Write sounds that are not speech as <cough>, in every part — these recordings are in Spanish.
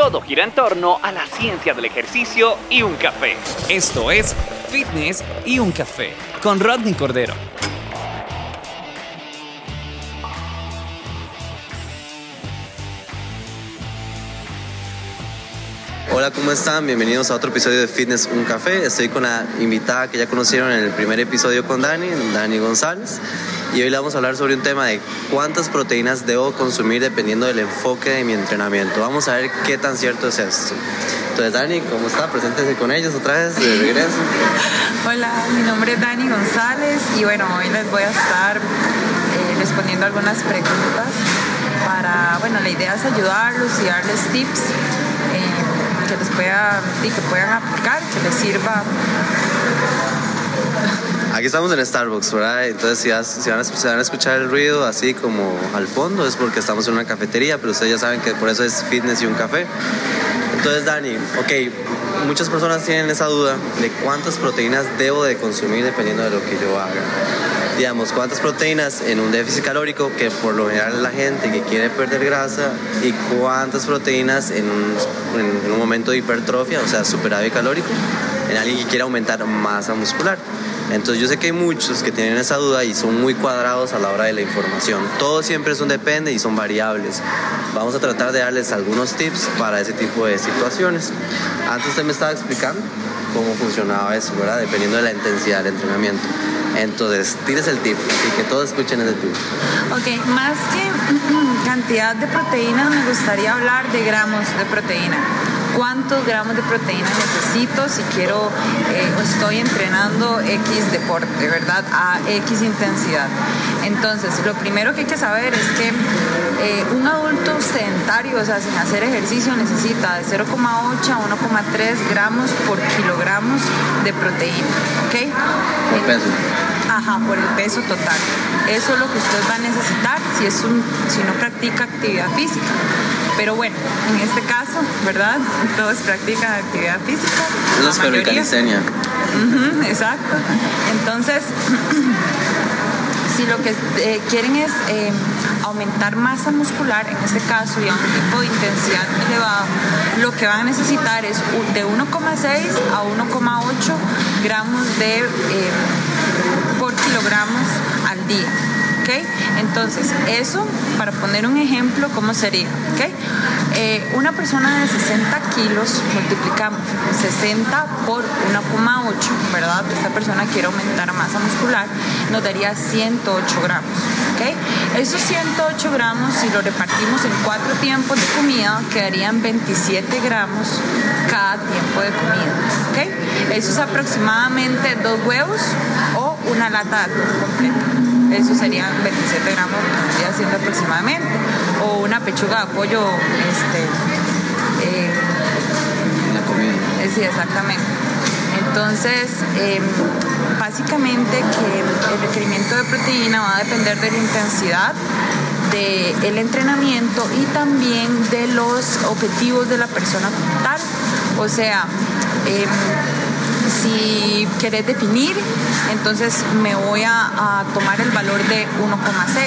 Todo gira en torno a la ciencia del ejercicio y un café. Esto es Fitness y un café con Rodney Cordero. Hola, ¿cómo están? Bienvenidos a otro episodio de Fitness Un Café. Estoy con la invitada que ya conocieron en el primer episodio con Dani, Dani González. Y hoy le vamos a hablar sobre un tema de cuántas proteínas debo consumir dependiendo del enfoque de mi entrenamiento. Vamos a ver qué tan cierto es esto. Entonces, Dani, ¿cómo está? Preséntese con ellos otra vez de regreso. Hola, mi nombre es Dani González y bueno, hoy les voy a estar eh, respondiendo algunas preguntas para, bueno, la idea es ayudarlos y darles tips que les pueda y que puedan aplicar, que les sirva. Aquí estamos en Starbucks, ¿verdad? Entonces si, van a, van a, escuchar el ruido así como al fondo es porque estamos en una cafetería, pero ustedes ya saben que por eso es fitness y un café. Entonces Dani, ok, muchas personas tienen esa duda de cuántas proteínas debo de consumir dependiendo de lo que yo haga digamos, cuántas proteínas en un déficit calórico, que por lo general la gente que quiere perder grasa, y cuántas proteínas en un, momento de hipertrofia, o sea, superávit calórico, en alguien que quiere aumentar masa muscular. Entonces yo sé que hay muchos que tienen esa duda y son muy cuadrados a la hora de la información. Todo siempre es un depende y son variables. Vamos a tratar de darles algunos tips para ese tipo de situaciones. Antes usted me estaba explicando cómo funcionaba eso, ¿verdad? Dependiendo de la intensidad del entrenamiento. Entonces, tienes el tip, así que todos escuchen ese tip. Ok, más que <clears throat> cantidad de proteínas, me gustaría hablar de gramos de proteína cuántos gramos de proteína necesito si quiero eh, estoy entrenando X deporte, ¿verdad? A X intensidad. Entonces, lo primero que hay que saber es que eh, un adulto sedentario, o sea, sin hacer ejercicio, necesita de 0,8 a 1,3 gramos por kilogramos de proteína, ¿ok? Por peso. Ajá, por el peso total. Eso es lo que usted va a necesitar si, es un, si no practica actividad física. Pero bueno, en este caso, ¿verdad? Todos practican actividad física. Eso es calistenia. exacto. Entonces, <clears throat> si lo que eh, quieren es eh, aumentar masa muscular, en este caso, y a un tipo de intensidad elevado, lo que van a necesitar es de 1,6 a 1,8 gramos de eh, por kilogramos al día. Entonces, eso, para poner un ejemplo, ¿cómo sería? ¿Okay? Eh, una persona de 60 kilos, multiplicamos 60 por 1,8, ¿verdad? Esta persona quiere aumentar masa muscular, nos daría 108 gramos. ¿okay? Esos 108 gramos, si lo repartimos en cuatro tiempos de comida, quedarían 27 gramos cada tiempo de comida. ¿okay? Eso es aproximadamente dos huevos o una lata de atún completa eso serían 27 gramos, estoy haciendo aproximadamente, o una pechuga de pollo, este, eh, la comida. Eh, sí, exactamente. Entonces, em, básicamente que el requerimiento de proteína va a depender de la intensidad del entrenamiento y también de los objetivos de la persona tal. O sea, em, si querés definir, entonces me voy a, tomar el valor de 1,6.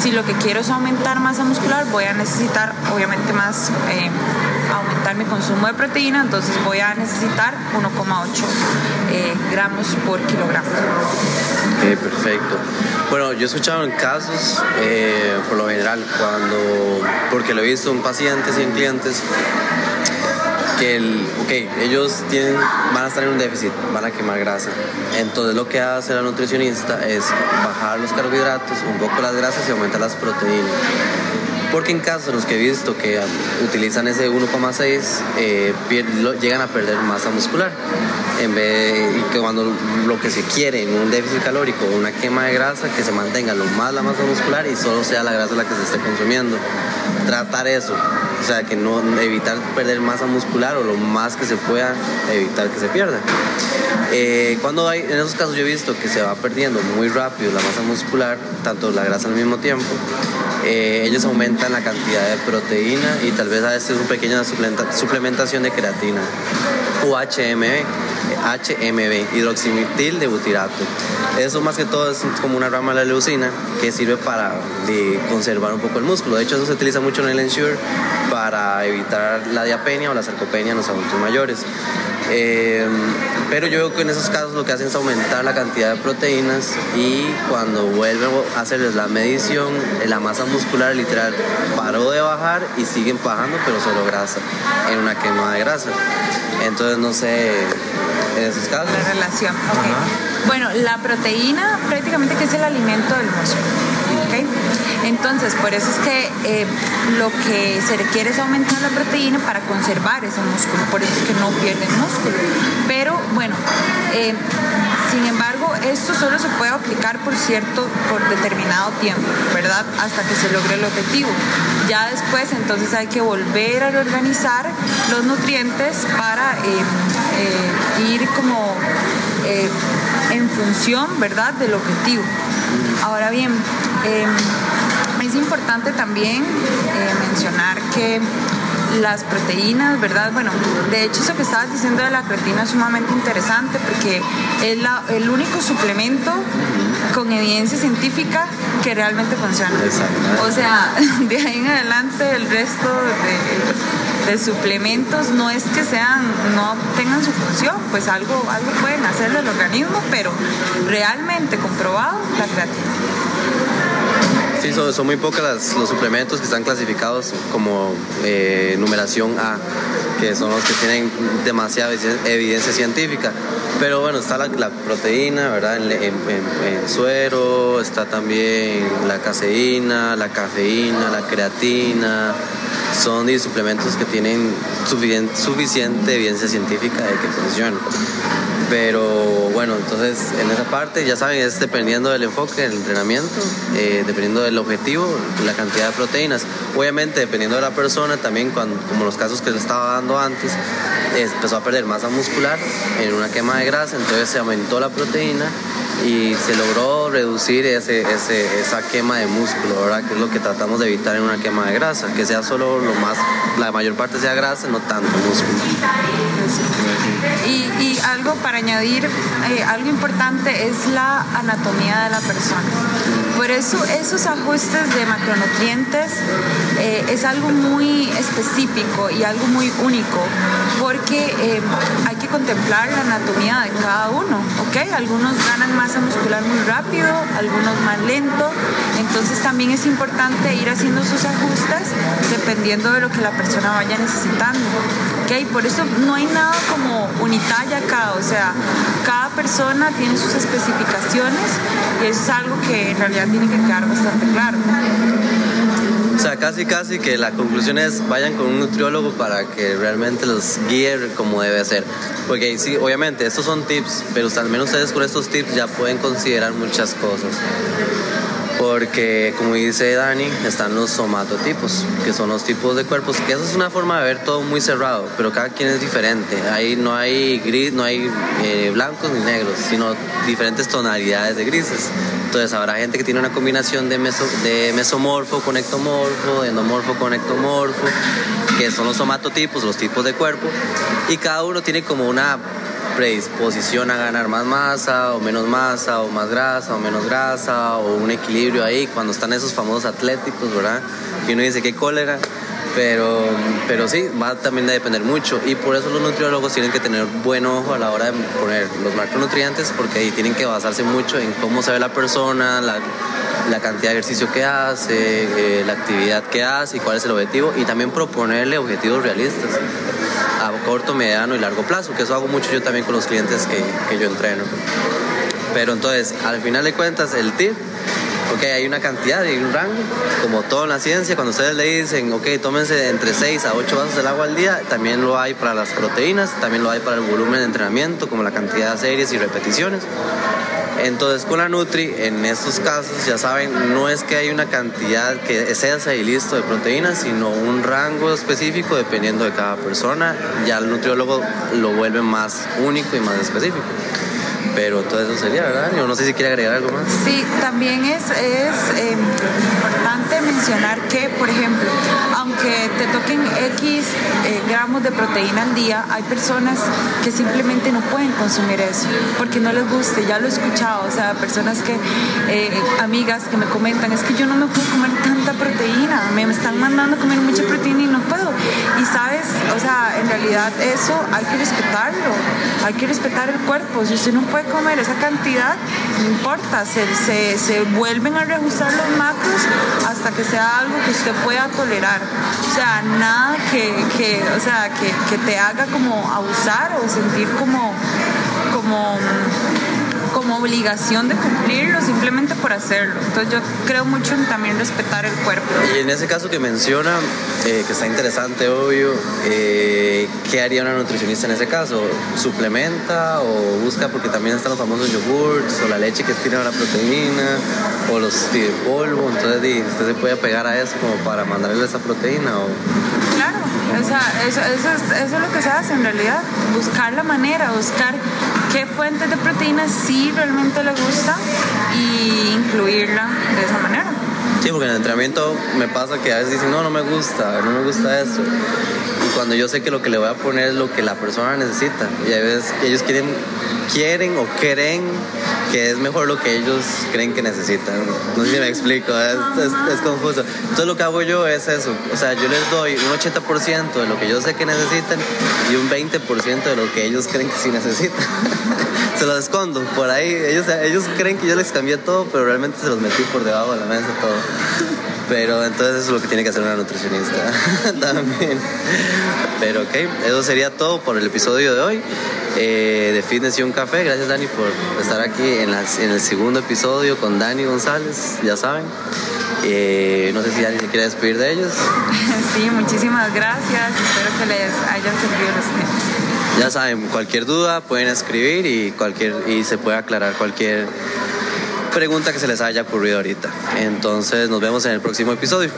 Si lo que quiero es aumentar masa muscular, voy a necesitar obviamente más, eh, aumentar mi consumo de proteína, entonces voy a necesitar 1,8 eh, gramos por kilogramo. Perfecto. Bueno, yo he escuchado en casos, eh, por lo general, cuando, porque lo he visto en pacientes y en clientes, que el, ellos tienen, van a estar en un déficit, van a quemar grasa. Entonces lo que hace la nutricionista es bajar los carbohidratos, un poco las grasas y aumentar las proteínas. Porque en casos en los que he visto que utilizan ese 1,6, eh, llegan a perder masa muscular. En vez y que cuando lo que se quiere en un déficit calórico o una quema de grasa, que se mantenga lo más la masa muscular y solo sea la grasa la que se esté consumiendo. Tratar eso o sea, que no evitar perder masa muscular o lo más que se pueda evitar que se pierda. Eh, cuando hay, en esos casos yo he visto que se va perdiendo muy rápido la masa muscular, tanto la grasa al mismo tiempo, eh, ellos aumentan la cantidad de proteína y tal vez a veces una pequeña suplementación de creatina o HMB, HMB, hidroximetil de butirato. Eso más que todo es como una rama de la leucina que sirve para conservar un poco el músculo. De hecho, eso se utiliza mucho en el Ensure para evitar la diapenia o la sarcopenia en los adultos mayores. Eh, pero yo veo que en esos casos lo que hacen es aumentar la cantidad de proteínas y cuando vuelven a hacerles la medición, la masa muscular literal paró de bajar y siguen bajando, pero solo grasa, en una quema de grasa. Entonces no sé, en casos. La relación, Bueno, la proteína prácticamente que es el alimento del músculo. Entonces, por eso es que eh, lo que se requiere es aumentar la proteína para conservar ese músculo, por eso es que no pierden músculo. Pero bueno, eh, sin embargo, esto solo se puede aplicar por cierto, por determinado tiempo, ¿verdad? Hasta que se logre el objetivo. Ya después, entonces hay que volver a reorganizar los nutrientes para eh, ir como en función, ¿verdad?, del objetivo. Ahora bien, es importante también eh, mencionar que las proteínas, ¿verdad? Bueno, de hecho eso que estabas diciendo de la creatina es sumamente interesante porque es el único suplemento con evidencia científica que realmente funciona. O sea, <laughs> de ahí en adelante el resto de, de, suplementos no es que sean, no tengan su función, pues algo, algo pueden hacer del organismo, pero realmente comprobado la creatina. Sí, son, muy pocos los suplementos que están clasificados como eh, numeración A, que son los que tienen demasiada evidencia científica. Pero bueno, está la, proteína, ¿verdad? En, suero, está también la caseína, la cafeína, la creatina. Son suplementos que tienen suficiente, suficiente evidencia científica de que funcionan. Pero bueno, entonces en esa parte ya saben, es dependiendo del enfoque, del entrenamiento, eh, dependiendo del objetivo, la cantidad de proteínas. Obviamente dependiendo de la persona, también cuando, como los casos que le estaba dando antes, empezó a perder masa muscular en una quema de grasa, entonces se aumentó la proteína y se logró reducir ese, esa quema de músculo, ¿verdad? Que es lo que tratamos de evitar en una quema de grasa, que sea solo lo más, la mayor parte sea grasa, no tanto músculo. Y, algo para añadir, eh, algo importante es la anatomía de la persona. Por eso esos ajustes de macronutrientes eh, es algo muy específico y algo muy único, porque eh, hay que contemplar la anatomía de cada uno, ¿ok? Algunos ganan masa muscular muy rápido, algunos más lento, entonces también es importante ir haciendo sus ajustes dependiendo de lo que la persona vaya necesitando, ¿ok? Por eso no hay nada como unitaria acá, o sea, cada persona tiene sus especificaciones y eso es algo que en realidad tiene que quedar bastante claro. O sea, casi casi que la conclusión es vayan con un nutriólogo para que realmente los guíe como debe ser. Porque sí, obviamente, estos son tips, pero al menos ustedes con estos tips ya pueden considerar muchas cosas porque como dice Dani, están los somatotipos, que son los tipos de cuerpos, que eso es una forma de ver todo muy cerrado, pero cada quien es diferente. Ahí no hay gris, no hay eh, blancos ni negros, sino diferentes tonalidades de grises. Entonces habrá gente que tiene una combinación de, de mesomorfo con ectomorfo, de endomorfo con ectomorfo, que son los somatotipos, los tipos de cuerpo, y cada uno tiene como una predisposición a ganar más masa o menos masa o más grasa o menos grasa o un equilibrio ahí cuando están esos famosos atléticos, ¿verdad? Y uno dice qué cólera, pero, pero sí, va también a depender mucho y por eso los nutriólogos tienen que tener buen ojo a la hora de poner los macronutrientes porque ahí tienen que basarse mucho en cómo se ve la persona, la, cantidad de ejercicio que hace, eh, la actividad que hace y cuál es el objetivo y también proponerle objetivos realistas corto, mediano y largo plazo, que eso hago mucho yo también con los clientes que, que yo entreno. Pero entonces, al final de cuentas, el tip ok, hay una cantidad y un rango, como todo en la ciencia, cuando ustedes le dicen, ok, tómense entre 6 a 8 vasos del agua al día, también lo hay para las proteínas, también lo hay para el volumen de entrenamiento, como la cantidad de series y repeticiones. Entonces con la Nutri, en estos casos, ya saben, no es que hay una cantidad que sea y listo de proteínas, sino un rango específico dependiendo de cada persona. Ya el nutriólogo lo vuelve más único y más específico. Pero todo eso sería, ¿verdad? Yo no sé si quiere agregar algo más. Sí, también es, es importante que, por ejemplo, aunque te toquen X eh, gramos de proteína al día, hay personas que simplemente no pueden consumir eso porque no les guste. Ya lo he escuchado, o sea, personas que, eh, amigas que me comentan, es que yo no me puedo comer tanta proteína, me están mandando a comer mucha proteína y no puedo. Y sabes, o sea, en realidad eso hay que respetarlo, hay que respetar el cuerpo. Si usted no puede comer esa cantidad, no importa, se, se, se vuelven a reajustar los macros hasta que sea algo que usted pueda tolerar. O sea, nada que, que o sea, que, que, te haga como abusar o sentir como, como como obligación de cumplirlo simplemente por hacerlo. Entonces yo creo mucho en también respetar el cuerpo. Y en ese caso que menciona, eh, que está interesante, obvio, eh, ¿qué haría una nutricionista en ese caso? ¿Suplementa o busca, porque también están los famosos yogurts o la leche que tiene la proteína o los de polvo? Entonces usted se puede pegar a eso como para mandarle esa proteína o... Claro, o sea, eso, eso, es, eso es lo que se hace en realidad, buscar la manera, buscar qué fuentes de proteínas sí realmente le gusta y incluirla de esa manera. Sí, porque en el entrenamiento me pasa que a veces dicen, no, no me gusta, no me gusta eso. Y cuando yo sé que lo que le voy a poner es lo que la persona necesita. Y a veces ellos quieren, quieren o creen que es mejor lo que ellos creen que necesitan. No sé si me explico, es, es, confuso. Entonces lo que hago yo es eso. O sea, yo les doy un 80% de lo que yo sé que necesitan y un 20% de lo que ellos creen que sí necesitan. <laughs> se los escondo por ahí. Ellos, ellos creen que yo les cambié todo, pero realmente se los metí por debajo de la mesa todo. Pero entonces eso es lo que tiene que hacer una nutricionista <laughs> también. Pero ok, eso sería todo por el episodio de hoy eh, de Fitness y un Café. Gracias Dani por estar aquí en, las, en el segundo episodio con Dani González, ya saben. Eh, no sé si Dani se quiere despedir de ellos. <laughs> Sí, muchísimas gracias. Espero que les hayan servido los tiempos. Ya saben, cualquier duda pueden escribir y, cualquier, y se puede aclarar cualquier pregunta que se les haya ocurrido ahorita. Entonces nos vemos en el próximo episodio.